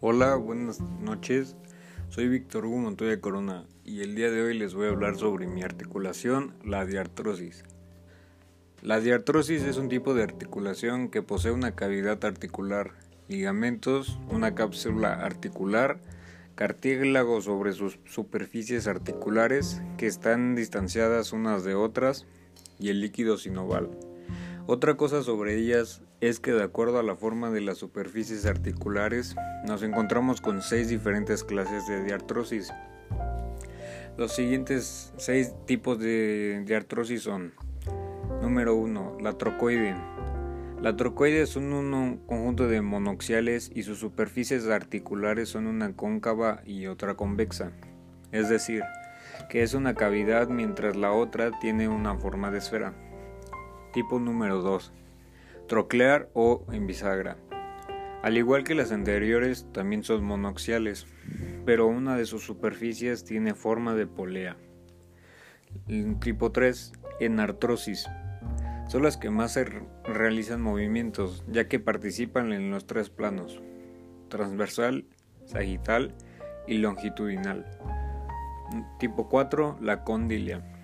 Hola, buenas noches. Soy Víctor Hugo Montoya Corona y el día de hoy les voy a hablar sobre mi articulación, la diartrosis. La diartrosis es un tipo de articulación que posee una cavidad articular, ligamentos, una cápsula articular, cartílago sobre sus superficies articulares que están distanciadas unas de otras y el líquido sinoval. Otra cosa sobre ellas es que de acuerdo a la forma de las superficies articulares nos encontramos con seis diferentes clases de diartrosis. Los siguientes seis tipos de diartrosis son Número 1. La trocoide. La trocoide es un, conjunto de monoxiales y sus superficies articulares son una cóncava y otra convexa. Es decir, que es una cavidad mientras la otra tiene una forma de esfera. Tipo número 2. Troclear o en bisagra. Al igual que las anteriores, también son monoxiales, pero una de sus superficies tiene forma de polea. Tipo 3. Enartrosis. Son las que más se realizan movimientos, ya que participan en los tres planos, transversal, sagital y longitudinal. Tipo 4. La condilia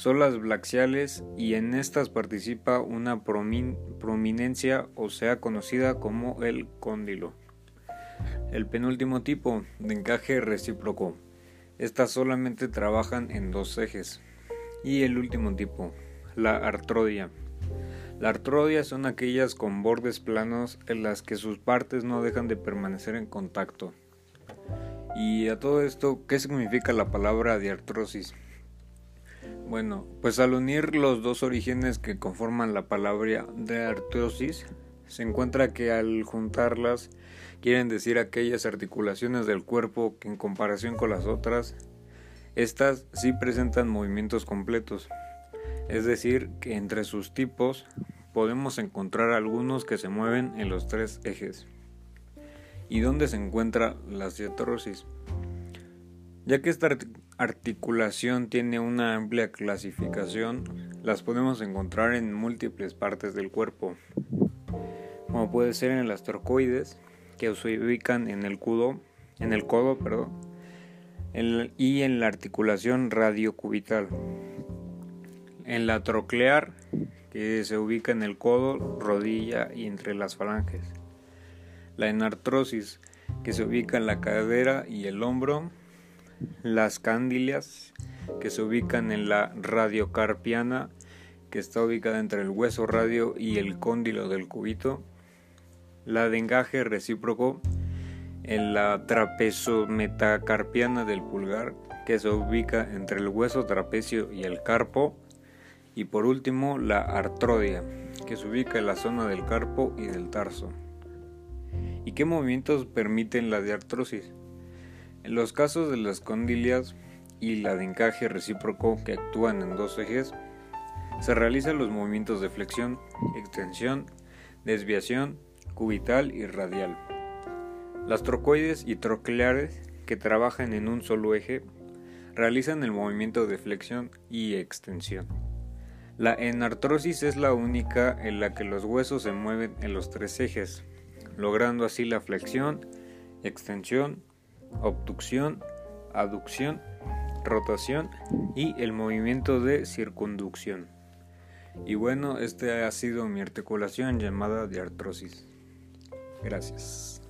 son las blaxiales y en estas participa una prominencia o sea conocida como el cóndilo. El penúltimo tipo de encaje recíproco. Estas solamente trabajan en dos ejes. Y el último tipo, la artrodia. La artrodia son aquellas con bordes planos en las que sus partes no dejan de permanecer en contacto. Y a todo esto, ¿qué significa la palabra diartrosis? Bueno, pues al unir los dos orígenes que conforman la palabra de artrosis, se encuentra que al juntarlas quieren decir aquellas articulaciones del cuerpo que en comparación con las otras, estas sí presentan movimientos completos. Es decir, que entre sus tipos podemos encontrar algunos que se mueven en los tres ejes. ¿Y dónde se encuentra la artrosis? Ya que esta articulación tiene una amplia clasificación, las podemos encontrar en múltiples partes del cuerpo, como puede ser en las torcoides, que se ubican en el codo, en el codo, perdón, y en la articulación radiocubital. En la troclear, que se ubica en el codo, rodilla y entre las falanges. La enartrosis, que se ubica en la cadera y el hombro, las cándilias que se ubican en la radiocarpiana que está ubicada entre el hueso radio y el cóndilo del cúbito, la de engaje recíproco en la trapezometacarpiana del pulgar que se ubica entre el hueso trapecio y el carpo y por último la artrodia que se ubica en la zona del carpo y del tarso. ¿Y qué movimientos permiten la diartrosis? En los casos de las condilias y la de encaje recíproco que actúan en dos ejes, se realizan los movimientos de flexión, extensión, desviación, cubital y radial. Las trocoides y trocleares, que trabajan en un solo eje, realizan el movimiento de flexión y extensión. La enartrosis es la única en la que los huesos se mueven en los tres ejes, logrando así la flexión, extensión obducción, aducción, rotación y el movimiento de circunducción. Y bueno, esta ha sido mi articulación llamada de artrosis. Gracias.